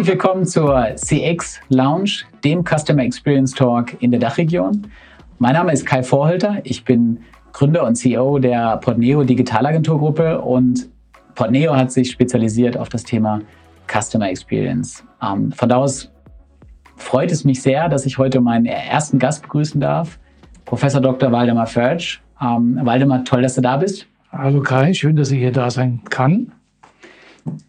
Herzlich willkommen zur CX Lounge, dem Customer Experience Talk in der Dachregion. Mein Name ist Kai Vorhalter. Ich bin Gründer und CEO der Portneo Digitalagenturgruppe und Portneo hat sich spezialisiert auf das Thema Customer Experience. Ähm, von da aus freut es mich sehr, dass ich heute meinen ersten Gast begrüßen darf, Professor Dr. Waldemar Förtsch. Ähm, Waldemar, toll, dass du da bist. Hallo Kai, schön, dass ich hier da sein kann.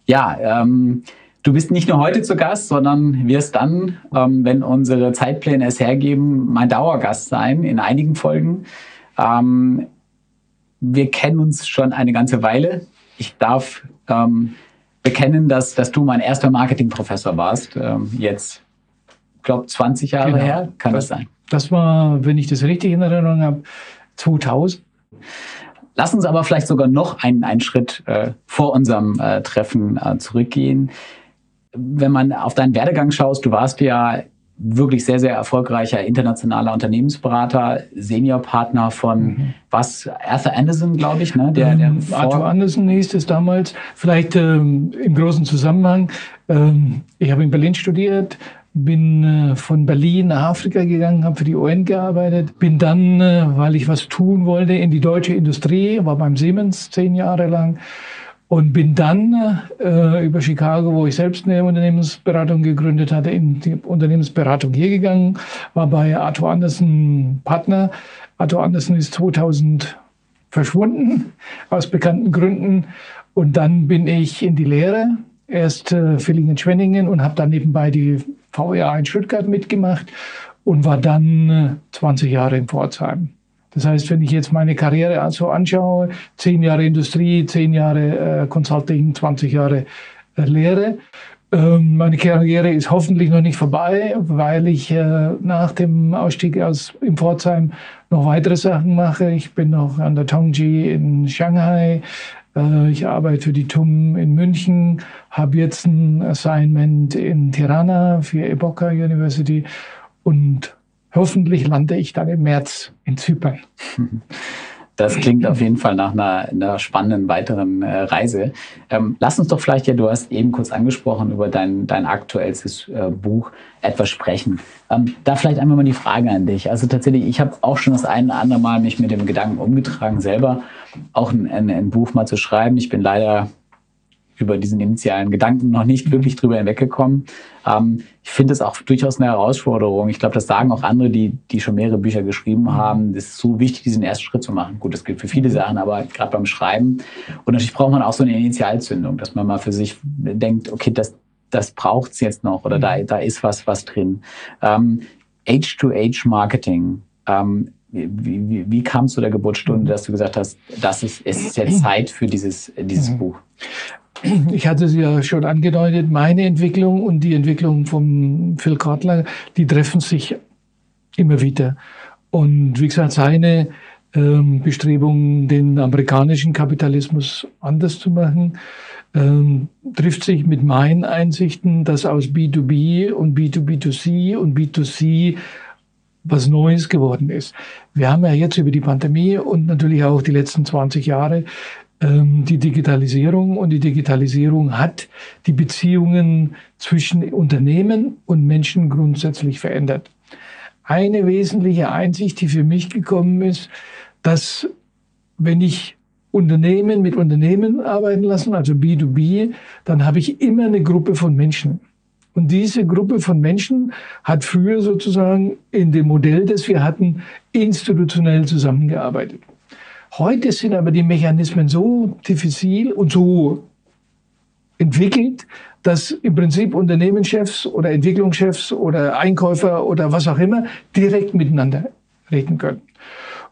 Ja, ähm, du bist nicht nur heute zu Gast, sondern wirst dann, ähm, wenn unsere Zeitpläne es hergeben, mein Dauergast sein in einigen Folgen. Ähm, wir kennen uns schon eine ganze Weile. Ich darf ähm, bekennen, dass, dass du mein erster Marketingprofessor warst. Ähm, jetzt, ich glaube, 20 Jahre genau. her, kann das, das sein? Das war, wenn ich das richtig in Erinnerung habe, 2000. Lass uns aber vielleicht sogar noch einen, einen Schritt äh, vor unserem äh, Treffen äh, zurückgehen. Wenn man auf deinen Werdegang schaust, du warst ja wirklich sehr, sehr erfolgreicher internationaler Unternehmensberater, Seniorpartner von mhm. was? Arthur Anderson, glaube ich, ne? Der, der ähm, Arthur Anderson hieß es damals. Vielleicht ähm, im großen Zusammenhang. Ähm, ich habe in Berlin studiert, bin äh, von Berlin nach Afrika gegangen, habe für die UN gearbeitet, bin dann, äh, weil ich was tun wollte, in die deutsche Industrie, war beim Siemens zehn Jahre lang und bin dann äh, über Chicago, wo ich selbst eine Unternehmensberatung gegründet hatte, in die Unternehmensberatung hier gegangen, war bei Arthur Anderson Partner. Arthur Anderson ist 2000 verschwunden, aus bekannten Gründen. Und dann bin ich in die Lehre, erst äh, Villingen-Schwenningen und habe dann nebenbei die VEA in Stuttgart mitgemacht und war dann äh, 20 Jahre in Pforzheim. Das heißt, wenn ich jetzt meine Karriere also anschaue, zehn Jahre Industrie, zehn Jahre äh, Consulting, 20 Jahre äh, Lehre. Ähm, meine Karriere ist hoffentlich noch nicht vorbei, weil ich äh, nach dem Ausstieg aus im Pforzheim noch weitere Sachen mache. Ich bin noch an der Tongji in Shanghai. Äh, ich arbeite für die TUM in München, habe jetzt ein Assignment in Tirana für Eboka University und hoffentlich lande ich dann im März in Zypern. Das klingt auf jeden Fall nach einer, einer spannenden weiteren äh, Reise. Ähm, lass uns doch vielleicht, ja, du hast eben kurz angesprochen über dein, dein aktuelles äh, Buch etwas sprechen. Ähm, da vielleicht einmal mal die Frage an dich. Also tatsächlich, ich habe auch schon das ein oder andere Mal mich mit dem Gedanken umgetragen, selber auch ein, ein, ein Buch mal zu schreiben. Ich bin leider über diesen initialen Gedanken noch nicht wirklich drüber hinweggekommen. Ähm, finde es auch durchaus eine Herausforderung. Ich glaube, das sagen auch andere, die, die schon mehrere Bücher geschrieben mhm. haben. Es ist so wichtig, diesen ersten Schritt zu machen. Gut, das gilt für viele mhm. Sachen, aber gerade beim Schreiben. Und natürlich braucht man auch so eine Initialzündung, dass man mal für sich denkt, okay, das, das braucht's jetzt noch oder da, da ist was, was drin. Ähm, Age-to-Age-Marketing. Ähm, wie, wie, wie kam es zu der Geburtsstunde, dass du gesagt hast, das ist, es ist jetzt Zeit für dieses, dieses Buch? Ich hatte es ja schon angedeutet, meine Entwicklung und die Entwicklung von Phil Kotler, die treffen sich immer wieder. Und wie gesagt, seine ähm, Bestrebung, den amerikanischen Kapitalismus anders zu machen, ähm, trifft sich mit meinen Einsichten, dass aus B2B und B2B2C und B2C was Neues geworden ist. Wir haben ja jetzt über die Pandemie und natürlich auch die letzten 20 Jahre die Digitalisierung und die Digitalisierung hat die Beziehungen zwischen Unternehmen und Menschen grundsätzlich verändert. Eine wesentliche Einsicht, die für mich gekommen ist, dass wenn ich Unternehmen mit Unternehmen arbeiten lassen, also B2B, dann habe ich immer eine Gruppe von Menschen. Und diese Gruppe von Menschen hat früher sozusagen in dem Modell, das wir hatten, institutionell zusammengearbeitet. Heute sind aber die Mechanismen so diffizil und so entwickelt, dass im Prinzip Unternehmenschefs oder Entwicklungschefs oder Einkäufer oder was auch immer direkt miteinander reden können.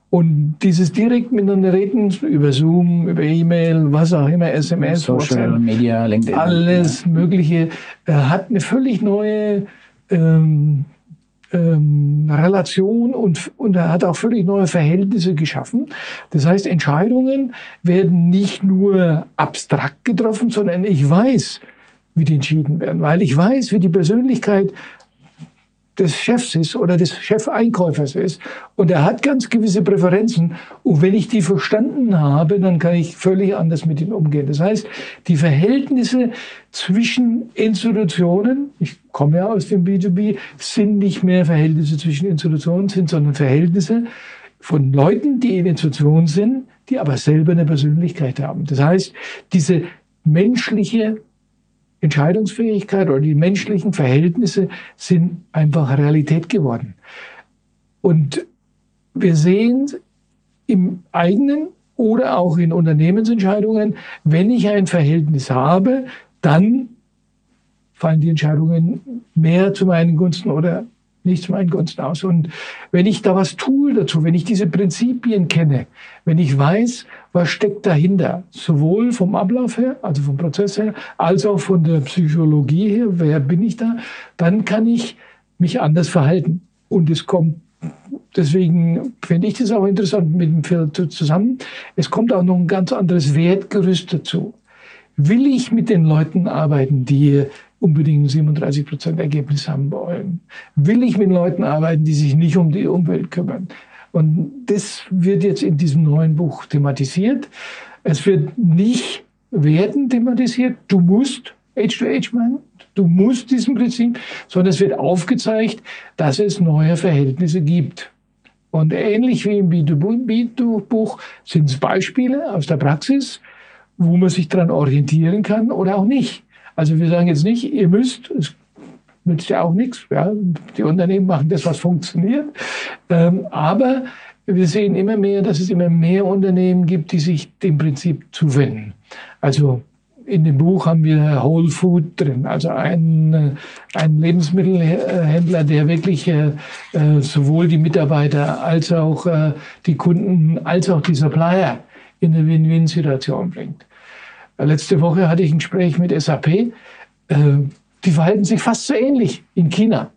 Und dieses direkt miteinander reden über Zoom, über E-Mail, was auch immer, SMS, Social WhatsApp, Media, LinkedIn, alles. Mögliche, äh, hat eine völlig neue ähm, ähm, Relation und, und er hat auch völlig neue Verhältnisse geschaffen. Das heißt, Entscheidungen werden nicht nur abstrakt getroffen, sondern ich weiß, wie die entschieden werden, weil ich weiß, wie die Persönlichkeit des Chefs ist oder des Chefeinkäufers ist und er hat ganz gewisse Präferenzen und wenn ich die verstanden habe, dann kann ich völlig anders mit ihm umgehen. Das heißt, die Verhältnisse zwischen Institutionen, ich komme ja aus dem B2B, sind nicht mehr Verhältnisse zwischen Institutionen sind, sondern Verhältnisse von Leuten, die in Institutionen sind, die aber selber eine Persönlichkeit haben. Das heißt, diese menschliche Entscheidungsfähigkeit oder die menschlichen Verhältnisse sind einfach Realität geworden. Und wir sehen im eigenen oder auch in Unternehmensentscheidungen, wenn ich ein Verhältnis habe, dann fallen die Entscheidungen mehr zu meinen Gunsten oder nicht zu meinen Gunsten aus. Und wenn ich da was tue dazu, wenn ich diese Prinzipien kenne, wenn ich weiß, was steckt dahinter, sowohl vom Ablauf her, also vom Prozess her, als auch von der Psychologie her, wer bin ich da, dann kann ich mich anders verhalten. Und es kommt, deswegen finde ich das auch interessant mit dem Phil zusammen, es kommt auch noch ein ganz anderes Wertgerüst dazu. Will ich mit den Leuten arbeiten, die unbedingt 37 Prozent Ergebnis haben wollen? Will ich mit Leuten arbeiten, die sich nicht um die Umwelt kümmern? Und das wird jetzt in diesem neuen Buch thematisiert. Es wird nicht werden thematisiert. Du musst H2H machen. Du musst diesem Prinzip, sondern es wird aufgezeigt, dass es neue Verhältnisse gibt. Und ähnlich wie im B2B-Buch sind es Beispiele aus der Praxis, wo man sich daran orientieren kann oder auch nicht. Also wir sagen jetzt nicht, ihr müsst, es nützt ja auch nichts. Ja. Die Unternehmen machen das, was funktioniert. Ähm, aber wir sehen immer mehr, dass es immer mehr Unternehmen gibt, die sich dem Prinzip zuwenden. Also in dem Buch haben wir Whole Food drin, also ein, äh, ein Lebensmittelhändler, der wirklich äh, sowohl die Mitarbeiter als auch äh, die Kunden als auch die Supplier in eine Win-Win-Situation bringt. Letzte Woche hatte ich ein Gespräch mit SAP. Äh, die verhalten sich fast so ähnlich in China.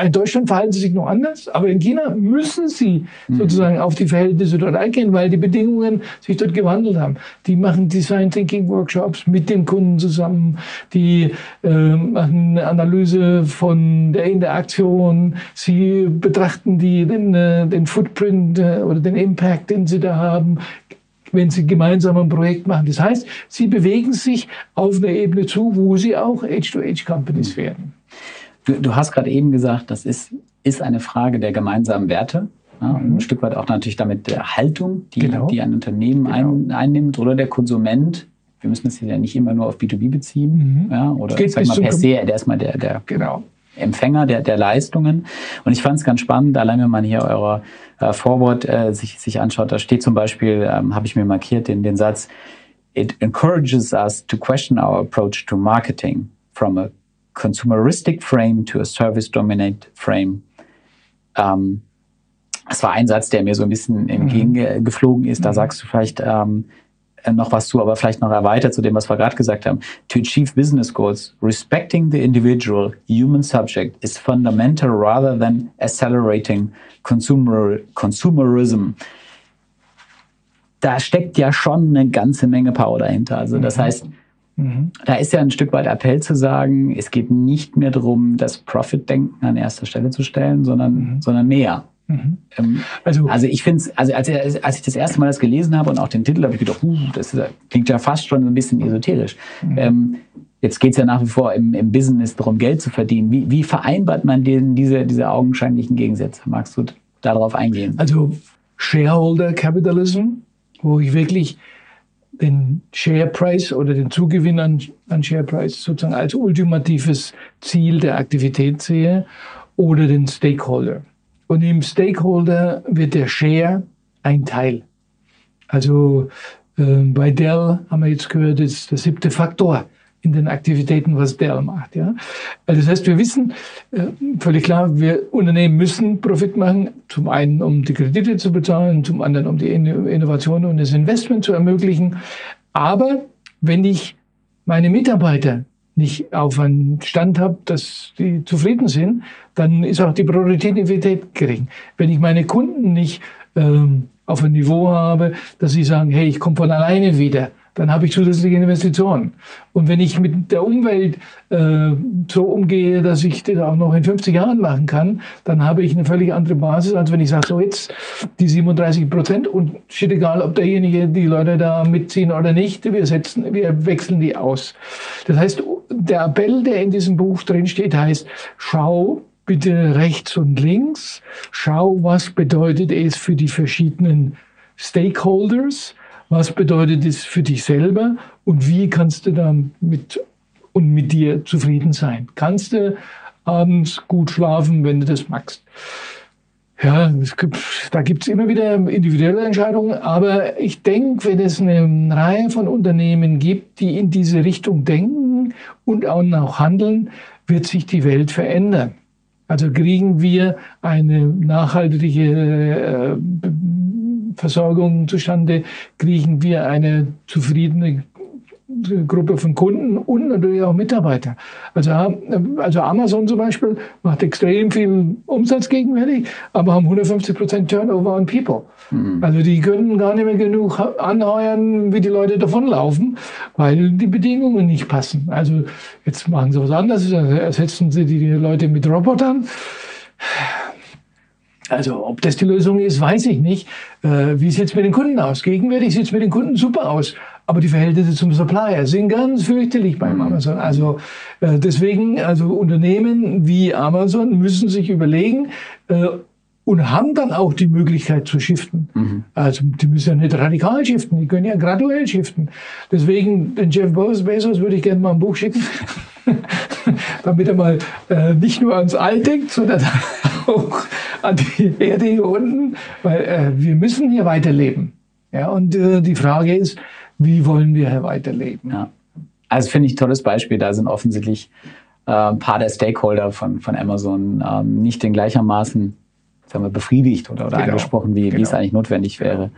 In Deutschland verhalten sie sich noch anders, aber in China müssen sie mhm. sozusagen auf die Verhältnisse dort eingehen, weil die Bedingungen sich dort gewandelt haben. Die machen Design Thinking Workshops mit dem Kunden zusammen, die äh, machen eine Analyse von der Interaktion, sie betrachten die, den, äh, den Footprint äh, oder den Impact, den sie da haben, wenn sie gemeinsam ein Projekt machen. Das heißt, sie bewegen sich auf eine Ebene zu, wo sie auch Edge-to-Edge-Companies werden. Du, du hast gerade eben gesagt, das ist, ist eine Frage der gemeinsamen Werte. Ja, mhm. Ein Stück weit auch natürlich damit der Haltung, die, genau. die ein Unternehmen genau. ein, einnimmt oder der Konsument. Wir müssen das ja nicht immer nur auf B2B beziehen. Mhm. Ja, oder sag mal per se, der ist mal der, der genau. Empfänger der, der Leistungen. Und ich fand es ganz spannend, allein wenn man hier eure äh, Forward äh, sich, sich anschaut, da steht zum Beispiel, ähm, habe ich mir markiert, den, den Satz, It encourages us to question our approach to marketing from a consumeristic frame to a service-dominated frame. Ähm, das war ein Satz, der mir so ein bisschen mhm. entgegengeflogen ist. Da mhm. sagst du vielleicht, ähm, äh, noch was zu, aber vielleicht noch erweitert zu dem, was wir gerade gesagt haben. To achieve business goals, respecting the individual human subject is fundamental rather than accelerating consumer, consumerism. Da steckt ja schon eine ganze Menge Power dahinter. Also das mhm. heißt, mhm. da ist ja ein Stück weit Appell zu sagen, es geht nicht mehr darum, das Profit-Denken an erster Stelle zu stellen, sondern, mhm. sondern mehr. Mhm. Ähm, also, also ich finde es, also als, als ich das erste Mal das gelesen habe und auch den Titel, habe ich gedacht, uh, das ist, klingt ja fast schon ein bisschen esoterisch. Mhm. Ähm, jetzt geht es ja nach wie vor im, im, Business darum, Geld zu verdienen. Wie, wie vereinbart man denn diese, diese augenscheinlichen Gegensätze? Magst du darauf eingehen? Also Shareholder Capitalism, wo ich wirklich den Share Price oder den Zugewinn an, an Share Price sozusagen als ultimatives Ziel der Aktivität sehe oder den Stakeholder. Und im Stakeholder wird der Share ein Teil. Also äh, bei Dell haben wir jetzt gehört, ist der siebte Faktor in den Aktivitäten, was Dell macht. Ja? Also das heißt, wir wissen äh, völlig klar, wir Unternehmen müssen Profit machen, zum einen um die Kredite zu bezahlen, zum anderen um die Innovation und das Investment zu ermöglichen. Aber wenn ich meine Mitarbeiter nicht auf einen Stand habe, dass die zufrieden sind, dann ist auch die Produktivität gering. Wenn ich meine Kunden nicht ähm, auf ein Niveau habe, dass sie sagen, hey, ich komme von alleine wieder, dann habe ich zusätzliche Investitionen. Und wenn ich mit der Umwelt äh, so umgehe, dass ich das auch noch in 50 Jahren machen kann, dann habe ich eine völlig andere Basis, als wenn ich sage, so jetzt die 37 Prozent und steht egal, ob derjenige die Leute da mitziehen oder nicht, wir setzen, wir wechseln die aus. Das heißt, der Appell, der in diesem Buch drin steht, heißt, schau bitte rechts und links, schau, was bedeutet es für die verschiedenen Stakeholders, was bedeutet es für dich selber und wie kannst du damit und mit dir zufrieden sein? Kannst du abends gut schlafen, wenn du das magst? Ja, gibt, da gibt's immer wieder individuelle Entscheidungen, aber ich denke, wenn es eine Reihe von Unternehmen gibt, die in diese Richtung denken und auch handeln, wird sich die Welt verändern. Also kriegen wir eine nachhaltige äh, Versorgung zustande, kriegen wir eine zufriedene Gruppe von Kunden und natürlich auch Mitarbeiter. Also, also Amazon zum Beispiel macht extrem viel Umsatz gegenwärtig, aber haben 150 Prozent Turnover on People. Mhm. Also die können gar nicht mehr genug anheuern, wie die Leute davonlaufen, weil die Bedingungen nicht passen. Also jetzt machen sie was anderes, ersetzen sie die Leute mit Robotern. Also ob das die Lösung ist, weiß ich nicht. Äh, wie sieht es mit den Kunden aus? Gegenwärtig sieht es mit den Kunden super aus. Aber die Verhältnisse zum Supplier sind ganz fürchterlich beim mhm. Amazon. Also äh, deswegen, also Unternehmen wie Amazon müssen sich überlegen äh, und haben dann auch die Möglichkeit zu shiften. Mhm. Also die müssen ja nicht radikal shiften, die können ja graduell shiften. Deswegen den Jeff Bezos würde ich gerne mal ein Buch schicken, damit er mal äh, nicht nur ans All denkt, sondern auch an die Erde hier unten, weil äh, wir müssen hier weiterleben. Ja, und äh, die Frage ist, wie wollen wir weiterleben? Ja. Also finde ich ein tolles Beispiel. Da sind offensichtlich äh, ein paar der Stakeholder von, von Amazon ähm, nicht in gleichermaßen sagen wir, befriedigt oder, oder genau. angesprochen, wie, genau. wie es genau. eigentlich notwendig wäre.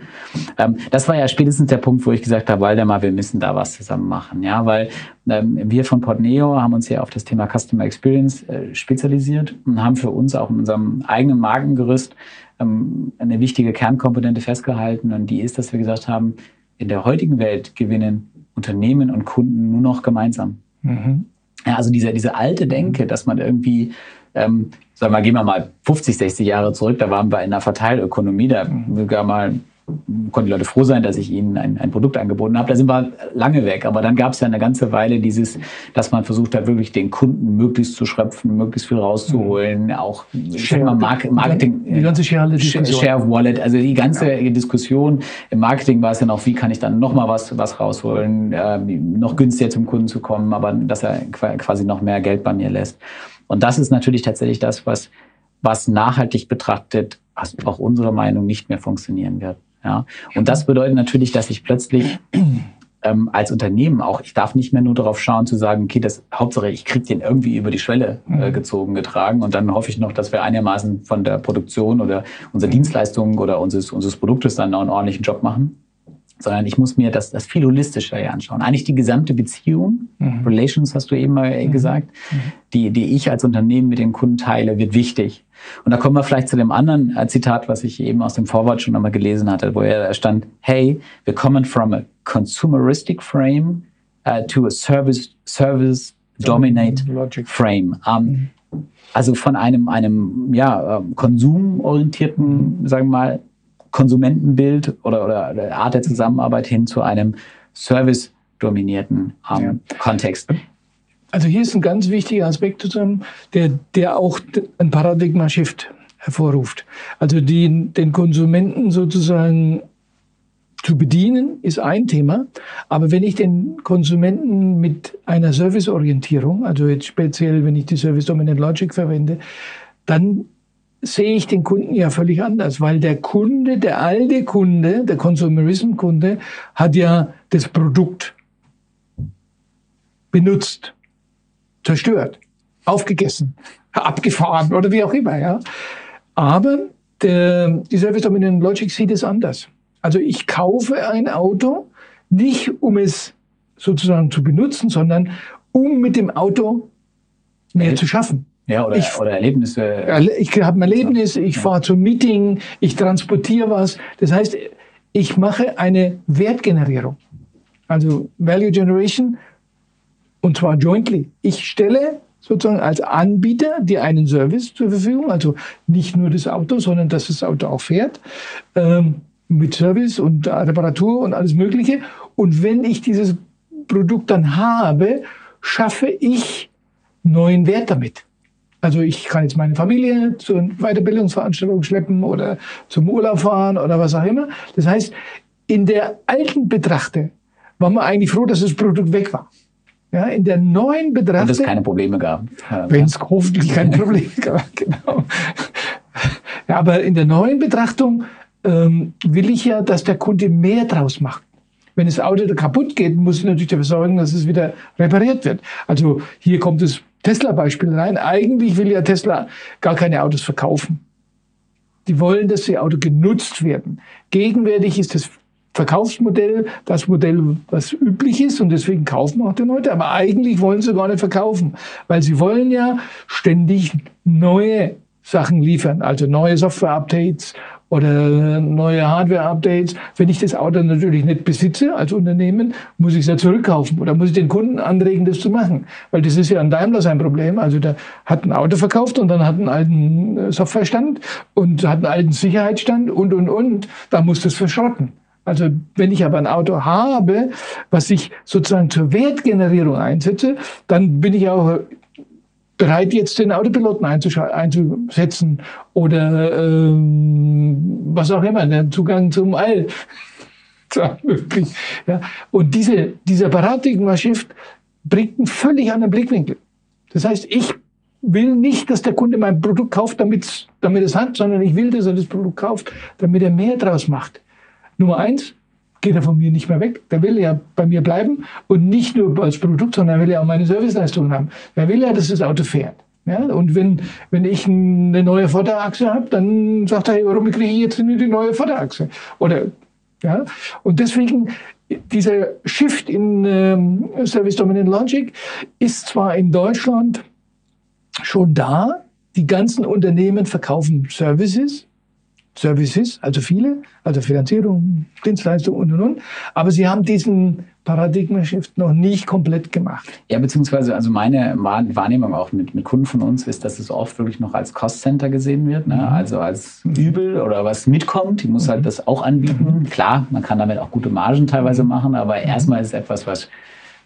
Ähm, das war ja spätestens der Punkt, wo ich gesagt habe, Waldemar, wir müssen da was zusammen machen. Ja, weil ähm, wir von Portneo haben uns ja auf das Thema Customer Experience äh, spezialisiert und haben für uns auch in unserem eigenen Markengerüst ähm, eine wichtige Kernkomponente festgehalten. Und die ist, dass wir gesagt haben, in der heutigen Welt gewinnen Unternehmen und Kunden nur noch gemeinsam. Mhm. Ja, also diese, diese alte Denke, dass man irgendwie ähm, sagen wir, gehen wir mal 50, 60 Jahre zurück, da waren wir in einer Verteilökonomie, da sogar mal konnten die Leute froh sein, dass ich ihnen ein, ein Produkt angeboten habe. Da sind wir lange weg. Aber dann gab es ja eine ganze Weile dieses, dass man versucht hat, wirklich den Kunden möglichst zu schröpfen, möglichst viel rauszuholen. Mhm. Auch Share, mal, Marketing. Die ganze Share, Share of Wallet. Also die ganze ja. Diskussion im Marketing war es ja noch, wie kann ich dann noch mal was, was rausholen, äh, noch günstiger zum Kunden zu kommen, aber dass er quasi noch mehr Geld bei mir lässt. Und das ist natürlich tatsächlich das, was, was nachhaltig betrachtet, was auch unsere Meinung nicht mehr funktionieren wird. Ja. Und das bedeutet natürlich, dass ich plötzlich ähm, als Unternehmen auch, ich darf nicht mehr nur darauf schauen zu sagen, okay, das Hauptsache, ich kriege den irgendwie über die Schwelle äh, mhm. gezogen, getragen und dann hoffe ich noch, dass wir einigermaßen von der Produktion oder unserer Dienstleistung oder unseres, unseres Produktes dann noch einen ordentlichen Job machen sondern ich muss mir das, das viel holistischer hier anschauen. Eigentlich die gesamte Beziehung, mhm. Relations hast du eben mal mhm. gesagt, mhm. die, die ich als Unternehmen mit den Kunden teile, wird wichtig. Und da kommen wir vielleicht zu dem anderen äh, Zitat, was ich eben aus dem Vorwort schon einmal gelesen hatte, wo er stand, hey, wir kommen from a consumeristic frame uh, to a service, service dominate Logic. frame. Um, mhm. also von einem, einem ja, ähm, konsumorientierten, sagen wir mal, Konsumentenbild oder, oder der Art der Zusammenarbeit hin zu einem service-dominierten ähm, ja. Kontext. Also hier ist ein ganz wichtiger Aspekt zusammen, der, der auch ein Paradigma-Shift hervorruft. Also die, den Konsumenten sozusagen zu bedienen, ist ein Thema. Aber wenn ich den Konsumenten mit einer Serviceorientierung, also jetzt speziell, wenn ich die Service Dominant Logic verwende, dann sehe ich den Kunden ja völlig anders, weil der Kunde, der alte Kunde, der Consumerism-Kunde, hat ja das Produkt benutzt, zerstört, aufgegessen, abgefahren oder wie auch immer. Ja. Aber der, die Service Dominant Logic sieht es anders. Also ich kaufe ein Auto nicht, um es sozusagen zu benutzen, sondern um mit dem Auto mehr zu schaffen. Ja, oder, ich, oder Erlebnisse. Ich habe ein Erlebnis, ich ja. fahre zum Meeting, ich transportiere was. Das heißt, ich mache eine Wertgenerierung. Also Value Generation und zwar jointly. Ich stelle sozusagen als Anbieter dir einen Service zur Verfügung, also nicht nur das Auto, sondern dass das Auto auch fährt, ähm, mit Service und Reparatur und alles Mögliche. Und wenn ich dieses Produkt dann habe, schaffe ich neuen Wert damit. Also ich kann jetzt meine Familie zur Weiterbildungsveranstaltung schleppen oder zum Urlaub fahren oder was auch immer. Das heißt, in der alten Betrachte war man eigentlich froh, dass das Produkt weg war. Ja, in der neuen Betrachtung. Und es keine Probleme gab. Wenn es hoffentlich keine Probleme gab, genau. Ja, aber in der neuen Betrachtung ähm, will ich ja, dass der Kunde mehr draus macht. Wenn das Auto kaputt geht, muss ich natürlich dafür sorgen, dass es wieder repariert wird. Also hier kommt das Tesla-Beispiel rein. Eigentlich will ja Tesla gar keine Autos verkaufen. Die wollen, dass die Autos genutzt werden. Gegenwärtig ist das Verkaufsmodell das Modell, was üblich ist und deswegen kaufen auch die Leute. Aber eigentlich wollen sie gar nicht verkaufen, weil sie wollen ja ständig neue Sachen liefern, also neue Software-Updates oder neue Hardware-Updates. Wenn ich das Auto natürlich nicht besitze als Unternehmen, muss ich es ja zurückkaufen oder muss ich den Kunden anregen, das zu machen. Weil das ist ja an Daimler sein Problem. Also der hat ein Auto verkauft und dann hat einen alten äh, Softwarestand und hat einen alten Sicherheitsstand und, und, und. Da muss das verschrotten. Also wenn ich aber ein Auto habe, was ich sozusagen zur Wertgenerierung einsetze, dann bin ich auch bereit, jetzt den Autopiloten einzusetzen oder ähm, was auch immer, den Zugang zum All. Ja. Und diese, dieser Paradigma-Shift bringt einen völlig anderen Blickwinkel. Das heißt, ich will nicht, dass der Kunde mein Produkt kauft, damit, damit es hat, sondern ich will, dass er das Produkt kauft, damit er mehr draus macht. Nummer eins, geht er von mir nicht mehr weg. Der will ja bei mir bleiben und nicht nur als Produkt, sondern er will ja auch meine Serviceleistungen haben. Er will ja, dass das Auto fährt. Ja, und wenn, wenn ich eine neue Vorderachse habe, dann sagt er, warum kriege ich jetzt nicht die neue Vorderachse? Oder, ja, und deswegen dieser Shift in ähm, Service Dominant Logic ist zwar in Deutschland schon da, die ganzen Unternehmen verkaufen Services, Services, also viele, also Finanzierung, Dienstleistung und und und. Aber sie haben diesen Paradigma-Shift noch nicht komplett gemacht. Ja, beziehungsweise also meine Wahrnehmung auch mit, mit Kunden von uns ist, dass es oft wirklich noch als Cost-Center gesehen wird, ne? Mhm. also als mhm. Übel oder was mitkommt. Die muss halt mhm. das auch anbieten. Klar, man kann damit auch gute Margen teilweise machen, aber erstmal ist es etwas, was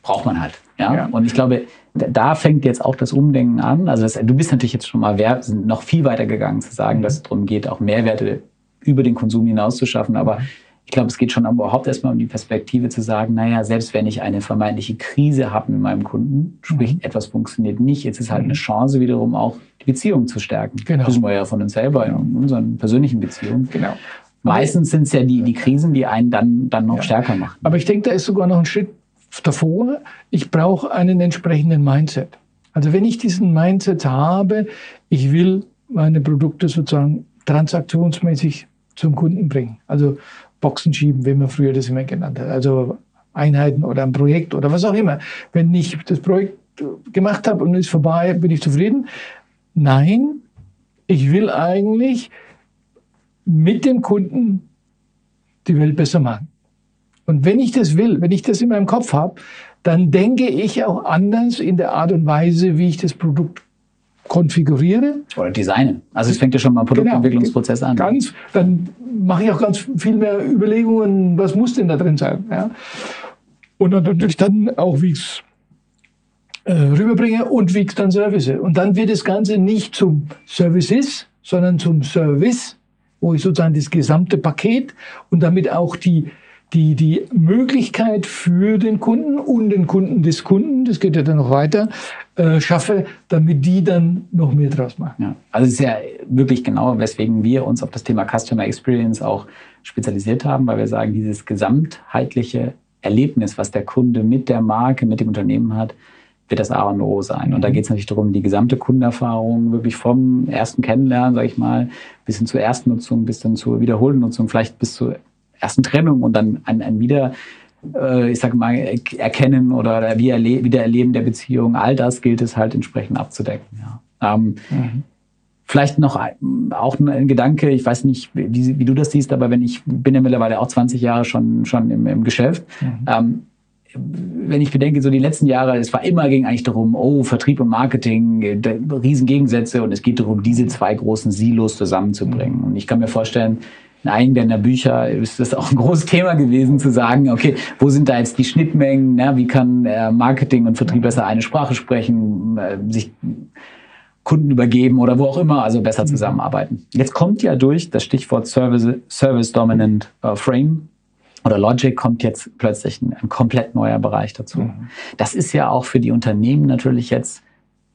braucht man halt. Ja? ja? Und ich glaube, da fängt jetzt auch das Umdenken an. Also das, du bist natürlich jetzt schon mal noch viel weiter gegangen zu sagen, dass es darum geht, auch Mehrwerte über den Konsum hinaus zu schaffen. Aber ich glaube, es geht schon überhaupt erstmal um die Perspektive zu sagen, naja, selbst wenn ich eine vermeintliche Krise habe mit meinem Kunden, sprich mhm. etwas funktioniert nicht, jetzt ist halt eine mhm. Chance wiederum auch die Beziehung zu stärken. Genau. Das wissen wir ja von uns selber in unseren persönlichen Beziehungen. Genau. Meistens sind es ja die, die Krisen, die einen dann, dann noch ja. stärker machen. Aber ich denke, da ist sogar noch ein Schritt davor, ich brauche einen entsprechenden Mindset. Also wenn ich diesen Mindset habe, ich will meine Produkte sozusagen transaktionsmäßig zum Kunden bringen. Also Boxen schieben, wie man früher das immer genannt hat. Also Einheiten oder ein Projekt oder was auch immer. Wenn ich das Projekt gemacht habe und ist vorbei, bin ich zufrieden. Nein, ich will eigentlich mit dem Kunden die Welt besser machen. Und wenn ich das will, wenn ich das in meinem Kopf habe, dann denke ich auch anders in der Art und Weise, wie ich das Produkt konfiguriere. Oder designe. Also es fängt ja schon mal genau. Produktentwicklungsprozess genau, an. Ganz, dann mache ich auch ganz viel mehr Überlegungen, was muss denn da drin sein. Ja? Und dann natürlich dann auch, wie ich es äh, rüberbringe und wie ich es dann service. Und dann wird das Ganze nicht zum Services, sondern zum Service, wo ich sozusagen das gesamte Paket und damit auch die die, die Möglichkeit für den Kunden und den Kunden des Kunden, das geht ja dann noch weiter, äh, schaffe, damit die dann noch mehr draus machen. Ja, also es ist ja wirklich genau, weswegen wir uns auf das Thema Customer Experience auch spezialisiert haben, weil wir sagen, dieses gesamtheitliche Erlebnis, was der Kunde mit der Marke, mit dem Unternehmen hat, wird das A und O sein. Und da mhm. geht es natürlich darum, die gesamte Kundenerfahrung wirklich vom ersten Kennenlernen, sage ich mal, bis hin zur Erstnutzung, bis dann zur wiederholten Nutzung, vielleicht bis zur ersten Trennung und dann ein, ein Wieder, äh, ich sage mal, erkennen oder Wiedererleben der Beziehung, all das gilt es halt entsprechend abzudecken. Ja. Ähm, mhm. Vielleicht noch ein, auch ein Gedanke, ich weiß nicht, wie, wie, du das siehst, aber wenn ich bin ja mittlerweile auch 20 Jahre schon, schon im, im Geschäft. Mhm. Ähm, wenn ich bedenke, so die letzten Jahre, es war immer ging eigentlich darum, oh, Vertrieb und Marketing, Riesengegensätze und es geht darum, diese zwei großen Silos zusammenzubringen. Und ich kann mir vorstellen, in einigen deiner Bücher ist das auch ein großes Thema gewesen, zu sagen, okay, wo sind da jetzt die Schnittmengen, ne? wie kann äh, Marketing und Vertrieb besser eine Sprache sprechen, äh, sich Kunden übergeben oder wo auch immer, also besser mhm. zusammenarbeiten. Jetzt kommt ja durch das Stichwort Service, Service Dominant äh, Frame oder Logic kommt jetzt plötzlich ein, ein komplett neuer Bereich dazu. Mhm. Das ist ja auch für die Unternehmen natürlich jetzt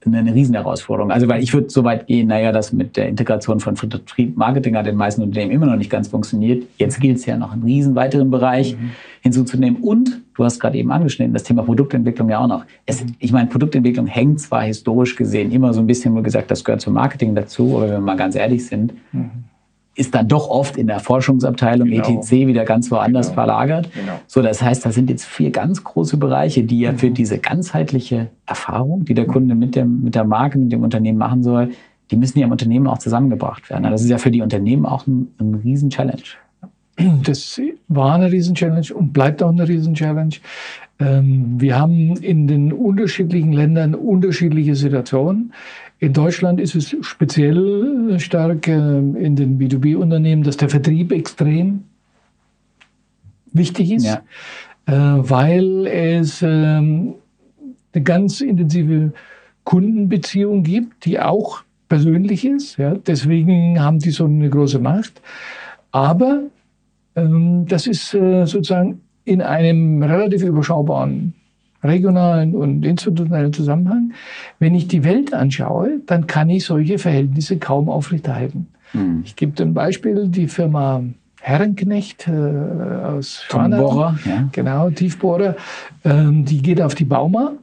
eine Riesenherausforderung. Also weil ich würde so weit gehen, naja, das mit der Integration von Vertrieb, Marketing hat in den meisten Unternehmen immer noch nicht ganz funktioniert. Jetzt gilt es ja noch einen riesen weiteren Bereich mhm. hinzuzunehmen. Und du hast gerade eben angeschnitten, das Thema Produktentwicklung ja auch noch. Es, mhm. ich meine, Produktentwicklung hängt zwar historisch gesehen immer so ein bisschen, wo gesagt, das gehört zum Marketing dazu, aber wenn wir mal ganz ehrlich sind, mhm ist dann doch oft in der Forschungsabteilung genau. ETC wieder ganz woanders genau. verlagert. Genau. So, das heißt, da sind jetzt vier ganz große Bereiche, die ja für mhm. diese ganzheitliche Erfahrung, die der. Kunde mit, dem, mit der Marke, mit dem Unternehmen machen soll, die müssen ja im Unternehmen auch zusammengebracht werden. Das ist ja für die Unternehmen auch ein, ein Riesen-Challenge. Das war eine Riesen-Challenge und bleibt auch eine Riesen-Challenge. Ähm, wir haben in den unterschiedlichen Ländern unterschiedliche Situationen. In Deutschland ist es speziell stark äh, in den B2B-Unternehmen, dass der Vertrieb extrem wichtig ist, ja. Äh, weil es ähm, eine ganz intensive Kundenbeziehung gibt, die auch persönlich ist. Ja. Deswegen haben die so eine große Macht. Aber ähm, das ist äh, sozusagen in einem relativ überschaubaren regionalen und institutionellen Zusammenhang. Wenn ich die Welt anschaue, dann kann ich solche Verhältnisse kaum aufrechterhalten. Mhm. Ich gebe ein Beispiel, die Firma Herrenknecht äh, aus Bohrer, ja. genau, Tiefbohrer, ähm, die geht auf die Bauma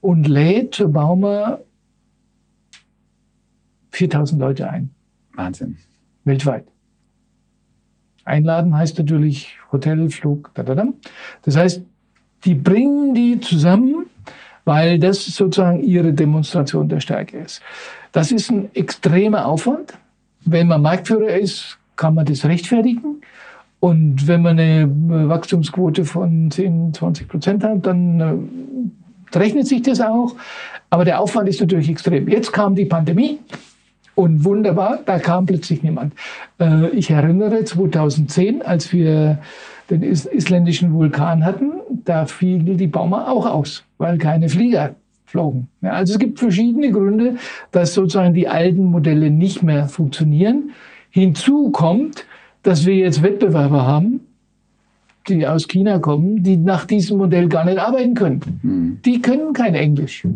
und lädt zur Bauma 4000 Leute ein. Wahnsinn. Weltweit. Einladen heißt natürlich Hotel, Flug, da, da, da. Das heißt, die bringen die zusammen, weil das sozusagen ihre Demonstration der Stärke ist. Das ist ein extremer Aufwand. Wenn man Marktführer ist, kann man das rechtfertigen. Und wenn man eine Wachstumsquote von 10, 20 Prozent hat, dann äh, rechnet sich das auch. Aber der Aufwand ist natürlich extrem. Jetzt kam die Pandemie und wunderbar, da kam plötzlich niemand. Äh, ich erinnere 2010, als wir den isländischen Vulkan hatten, da fiel die Bauma auch aus, weil keine Flieger flogen. Ja, also es gibt verschiedene Gründe, dass sozusagen die alten Modelle nicht mehr funktionieren. Hinzu kommt, dass wir jetzt Wettbewerber haben, die aus China kommen, die nach diesem Modell gar nicht arbeiten können. Mhm. Die können kein Englisch.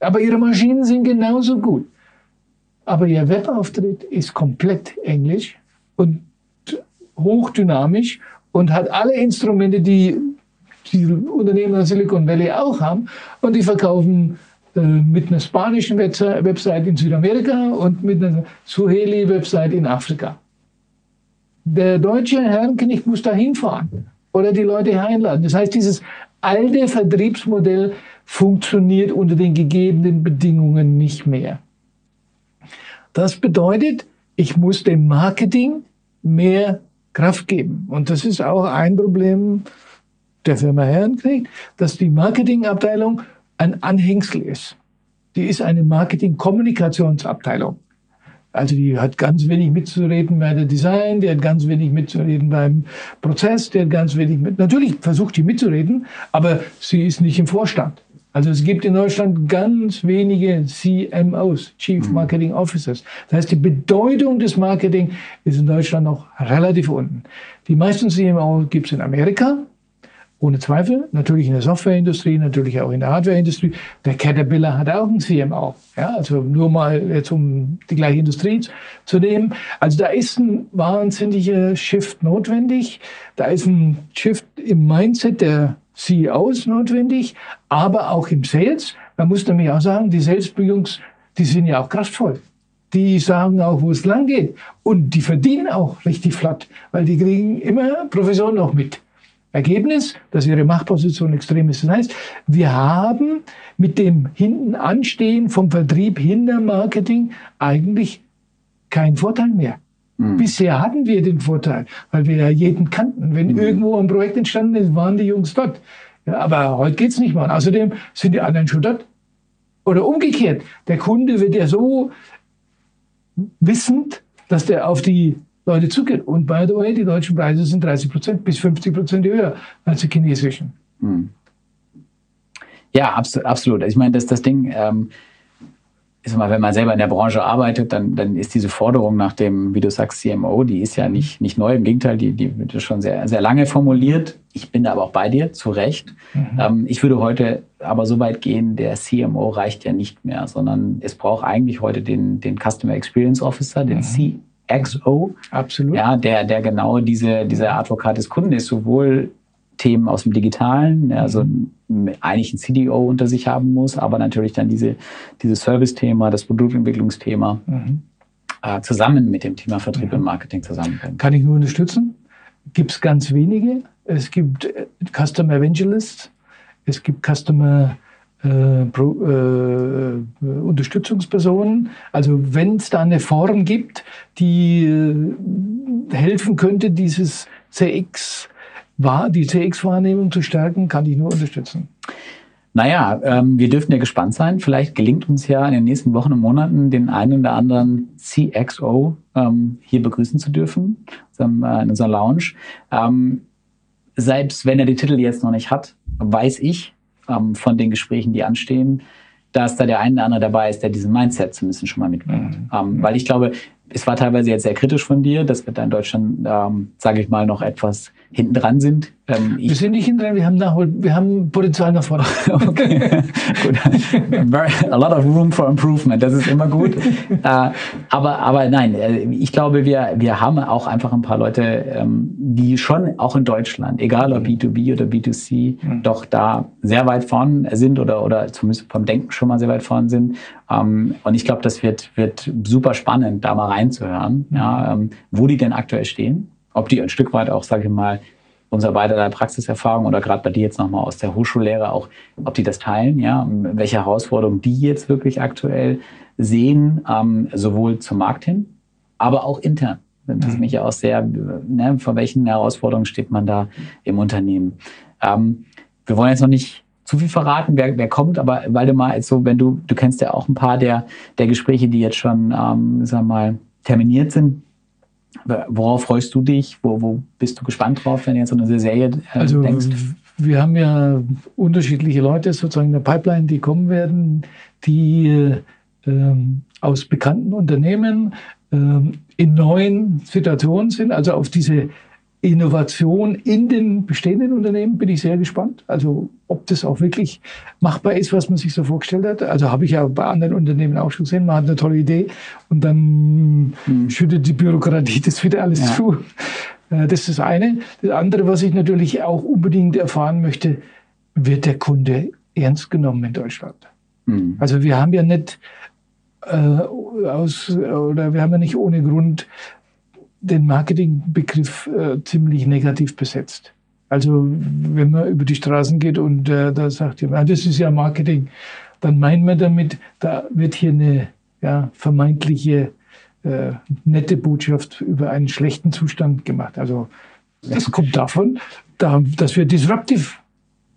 Aber ihre Maschinen sind genauso gut. Aber ihr Webauftritt ist komplett Englisch und hochdynamisch und hat alle Instrumente, die die Unternehmen in Silicon Valley auch haben. Und die verkaufen äh, mit einer spanischen Website in Südamerika und mit einer Suheli-Website in Afrika. Der deutsche Herrenknecht muss da hinfahren oder die Leute einladen. Das heißt, dieses alte Vertriebsmodell funktioniert unter den gegebenen Bedingungen nicht mehr. Das bedeutet, ich muss dem Marketing mehr Kraft geben. Und das ist auch ein Problem der Firma Herrenknecht, dass die Marketingabteilung ein Anhängsel ist. Die ist eine Marketing-Kommunikationsabteilung. Also die hat ganz wenig mitzureden bei der Design, die hat ganz wenig mitzureden beim Prozess, die hat ganz wenig mit. Natürlich versucht die mitzureden, aber sie ist nicht im Vorstand. Also es gibt in Deutschland ganz wenige CMOs, Chief mhm. Marketing Officers. Das heißt, die Bedeutung des Marketing ist in Deutschland noch relativ unten. Die meisten CMOs gibt es in Amerika, ohne Zweifel. Natürlich in der Softwareindustrie, natürlich auch in der Hardwareindustrie. Der Caterpillar hat auch ein CMO. Ja, also nur mal jetzt um die gleiche Industrie zu nehmen. Also da ist ein wahnsinniger Shift notwendig. Da ist ein Shift im Mindset der CEOs notwendig, aber auch im Sales. Man muss nämlich auch sagen, die Sales-Jungs, die sind ja auch kraftvoll. Die sagen auch, wo es lang geht. Und die verdienen auch richtig flott, weil die kriegen immer Provision noch mit. Ergebnis, dass ihre Machtposition extrem ist. Das heißt, wir haben mit dem Hintenanstehen vom Vertrieb hinter Marketing eigentlich keinen Vorteil mehr. Mhm. Bisher hatten wir den Vorteil, weil wir ja jeden kannten. Wenn mhm. irgendwo ein Projekt entstanden ist, waren die Jungs dort. Ja, aber heute geht's nicht mehr. Und außerdem sind die anderen schon dort. Oder umgekehrt. Der Kunde wird ja so wissend, dass der auf die Leute zugeht. Und by the way, die deutschen Preise sind 30 Prozent bis 50 Prozent höher als die chinesischen. Hm. Ja, absolut. absolut. Ich meine, das, das Ding, ähm, ist mal, wenn man selber in der Branche arbeitet, dann, dann ist diese Forderung nach dem, wie du sagst, CMO, die ist ja nicht, nicht neu. Im Gegenteil, die, die wird schon sehr, sehr lange formuliert. Ich bin da aber auch bei dir, zu Recht. Mhm. Ähm, ich würde heute aber so weit gehen, der CMO reicht ja nicht mehr, sondern es braucht eigentlich heute den, den Customer Experience Officer, den mhm. CXO. Absolut. Ja, der, der genau diese, dieser Advokat des Kunden ist, sowohl Themen aus dem Digitalen, also mhm. eigentlich ein CDO unter sich haben muss, aber natürlich dann diese, dieses Service-Thema, das Produktentwicklungsthema mhm. äh, zusammen mit dem Thema Vertrieb mhm. und Marketing zusammenbringen. Kann ich nur unterstützen. Gibt es ganz wenige. Es gibt äh, Customer Evangelists, es gibt Customer äh, Pro, äh, Unterstützungspersonen. Also wenn es da eine Form gibt, die äh, helfen könnte, dieses CX war, die CX-Wahrnehmung zu stärken, kann ich nur unterstützen. Naja, ähm, wir dürfen ja gespannt sein. Vielleicht gelingt uns ja in den nächsten Wochen und Monaten den einen oder anderen CXO ähm, hier begrüßen zu dürfen in unserer Lounge. Ähm, selbst wenn er den Titel jetzt noch nicht hat, weiß ich ähm, von den Gesprächen, die anstehen, dass da der eine oder andere dabei ist, der diesen Mindset zumindest schon mal mitbringt. Mhm. Ähm, weil ich glaube, es war teilweise jetzt sehr kritisch von dir, dass wir da in Deutschland, ähm, sage ich mal, noch etwas hinten dran sind. Ähm, wir sind nicht hinten dran, wir haben, Nachhol wir haben Potenzial nach vorne. okay, gut. A lot of room for improvement, das ist immer gut. äh, aber, aber nein, äh, ich glaube, wir, wir haben auch einfach ein paar Leute, ähm, die schon auch in Deutschland, egal ob B2B oder B2C, mhm. doch da sehr weit vorn sind oder, oder zumindest vom Denken schon mal sehr weit vorn sind. Ähm, und ich glaube, das wird, wird super spannend, da mal reinzuhören, mhm. ja, ähm, wo die denn aktuell stehen ob die ein Stück weit auch, sage ich mal, unser beider Praxiserfahrung oder gerade bei dir jetzt nochmal aus der Hochschullehre auch, ob die das teilen, ja, welche Herausforderungen die jetzt wirklich aktuell sehen, ähm, sowohl zum Markt hin, aber auch intern. Das mhm. mich ja auch sehr, ne, vor welchen Herausforderungen steht man da im Unternehmen. Ähm, wir wollen jetzt noch nicht zu viel verraten, wer, wer kommt, aber Waldemar, jetzt so, wenn du, du kennst ja auch ein paar der, der Gespräche, die jetzt schon, ähm, sag mal, terminiert sind. Worauf freust du dich? Wo, wo bist du gespannt drauf, wenn du jetzt so eine Serie äh, also, denkst? Wir haben ja unterschiedliche Leute sozusagen in der Pipeline, die kommen werden, die äh, aus bekannten Unternehmen äh, in neuen Situationen sind, also auf diese Innovation in den bestehenden Unternehmen bin ich sehr gespannt. Also ob das auch wirklich machbar ist, was man sich so vorgestellt hat. Also habe ich ja bei anderen Unternehmen auch schon gesehen. Man hat eine tolle Idee und dann hm. schüttet die Bürokratie das wieder alles ja. zu. Äh, das ist das eine. Das andere, was ich natürlich auch unbedingt erfahren möchte, wird der Kunde ernst genommen in Deutschland? Hm. Also wir haben ja nicht äh, aus oder wir haben ja nicht ohne Grund den Marketingbegriff äh, ziemlich negativ besetzt. Also wenn man über die Straßen geht und äh, da sagt jemand, ah, das ist ja Marketing, dann meint man damit, da wird hier eine ja, vermeintliche äh, nette Botschaft über einen schlechten Zustand gemacht. Also das kommt davon, da, dass wir Disruptive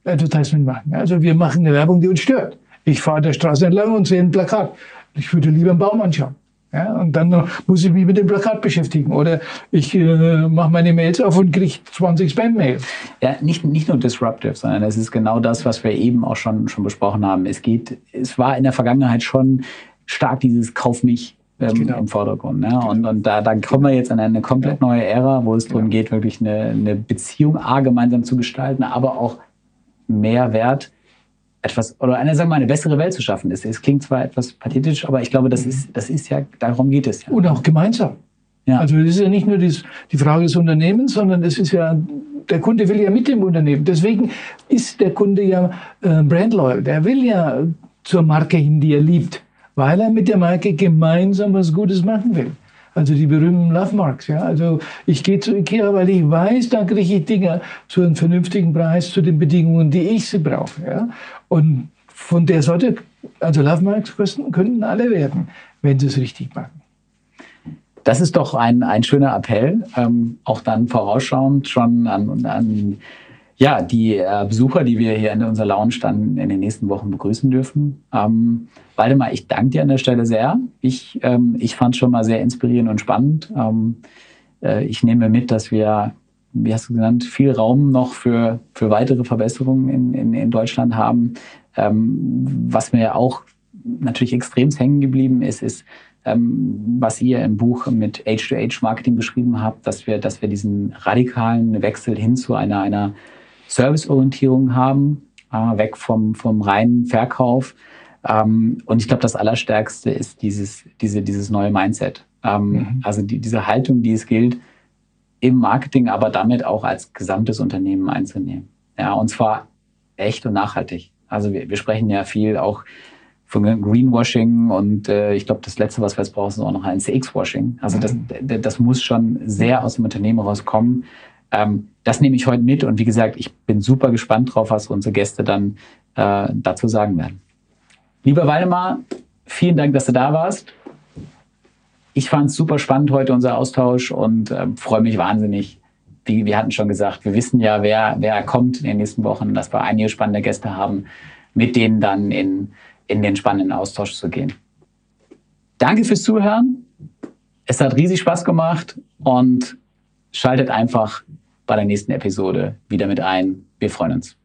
Advertisement machen. Also wir machen eine Werbung, die uns stört. Ich fahre der Straße entlang und sehe ein Plakat. Ich würde lieber einen Baum anschauen. Ja, und dann muss ich mich mit dem Plakat beschäftigen. Oder ich äh, mache meine Mails auf und kriege 20 Spam-Mails. Ja, nicht, nicht nur disruptive, sondern es ist genau das, was wir eben auch schon, schon besprochen haben. Es geht, es war in der Vergangenheit schon stark dieses Kauf mich ähm, genau. im Vordergrund. Ne? Und, und da, da kommen wir jetzt an eine komplett neue Ära, wo es darum ja. geht, wirklich eine, eine Beziehung A gemeinsam zu gestalten, aber auch Mehrwert etwas oder eine, sagen wir mal, eine bessere Welt zu schaffen ist. Es klingt zwar etwas pathetisch, aber ich glaube, das mhm. ist, das ist ja, darum geht es ja. Und auch gemeinsam. Ja. Also das ist ja nicht nur die, die Frage des Unternehmens, sondern es ist ja, der Kunde will ja mit dem Unternehmen. Deswegen ist der Kunde ja äh, brandloyal. Der will ja zur Marke hin, die er liebt, weil er mit der Marke gemeinsam was Gutes machen will. Also die berühmten Love Marks. Ja? Also ich gehe zu Ikea, weil ich weiß, da kriege ich Dinge zu einem vernünftigen Preis, zu den Bedingungen, die ich sie brauche. Ja? Und von der Sorte, also Love Marks könnten alle werden, wenn sie es richtig machen. Das ist doch ein, ein schöner Appell, ähm, auch dann vorausschauend schon an, an Ja, die äh, Besucher, die wir hier in unserer Lounge dann in den nächsten Wochen begrüßen dürfen. Ähm, Waldemar, ich danke dir an der Stelle sehr. Ich, ähm, ich fand es schon mal sehr inspirierend und spannend. Ähm, äh, ich nehme mit, dass wir, wie hast du genannt, viel Raum noch für, für weitere Verbesserungen in, in, in Deutschland haben. Ähm, was mir auch natürlich extrem hängen geblieben ist, ist, ähm, was ihr im Buch mit Age-to-Age-Marketing beschrieben habt, dass wir, dass wir diesen radikalen Wechsel hin zu einer, einer Serviceorientierung haben, äh, weg vom, vom reinen Verkauf. Ähm, und ich glaube, das Allerstärkste ist dieses, diese, dieses neue Mindset. Ähm, mhm. Also die, diese Haltung, die es gilt, im Marketing, aber damit auch als gesamtes Unternehmen einzunehmen. Ja, und zwar echt und nachhaltig. Also wir, wir sprechen ja viel auch von Greenwashing und äh, ich glaube, das Letzte, was wir jetzt brauchen, ist auch noch ein CX-Washing. Also das, mhm. das muss schon sehr aus dem Unternehmen rauskommen. Ähm, das nehme ich heute mit und wie gesagt, ich bin super gespannt drauf, was unsere Gäste dann äh, dazu sagen werden. Lieber Waldemar, vielen Dank, dass du da warst. Ich fand es super spannend heute, unser Austausch und äh, freue mich wahnsinnig. Wie wir hatten schon gesagt, wir wissen ja, wer, wer kommt in den nächsten Wochen, dass wir einige spannende Gäste haben, mit denen dann in, in den spannenden Austausch zu gehen. Danke fürs Zuhören. Es hat riesig Spaß gemacht und schaltet einfach bei der nächsten Episode wieder mit ein. Wir freuen uns.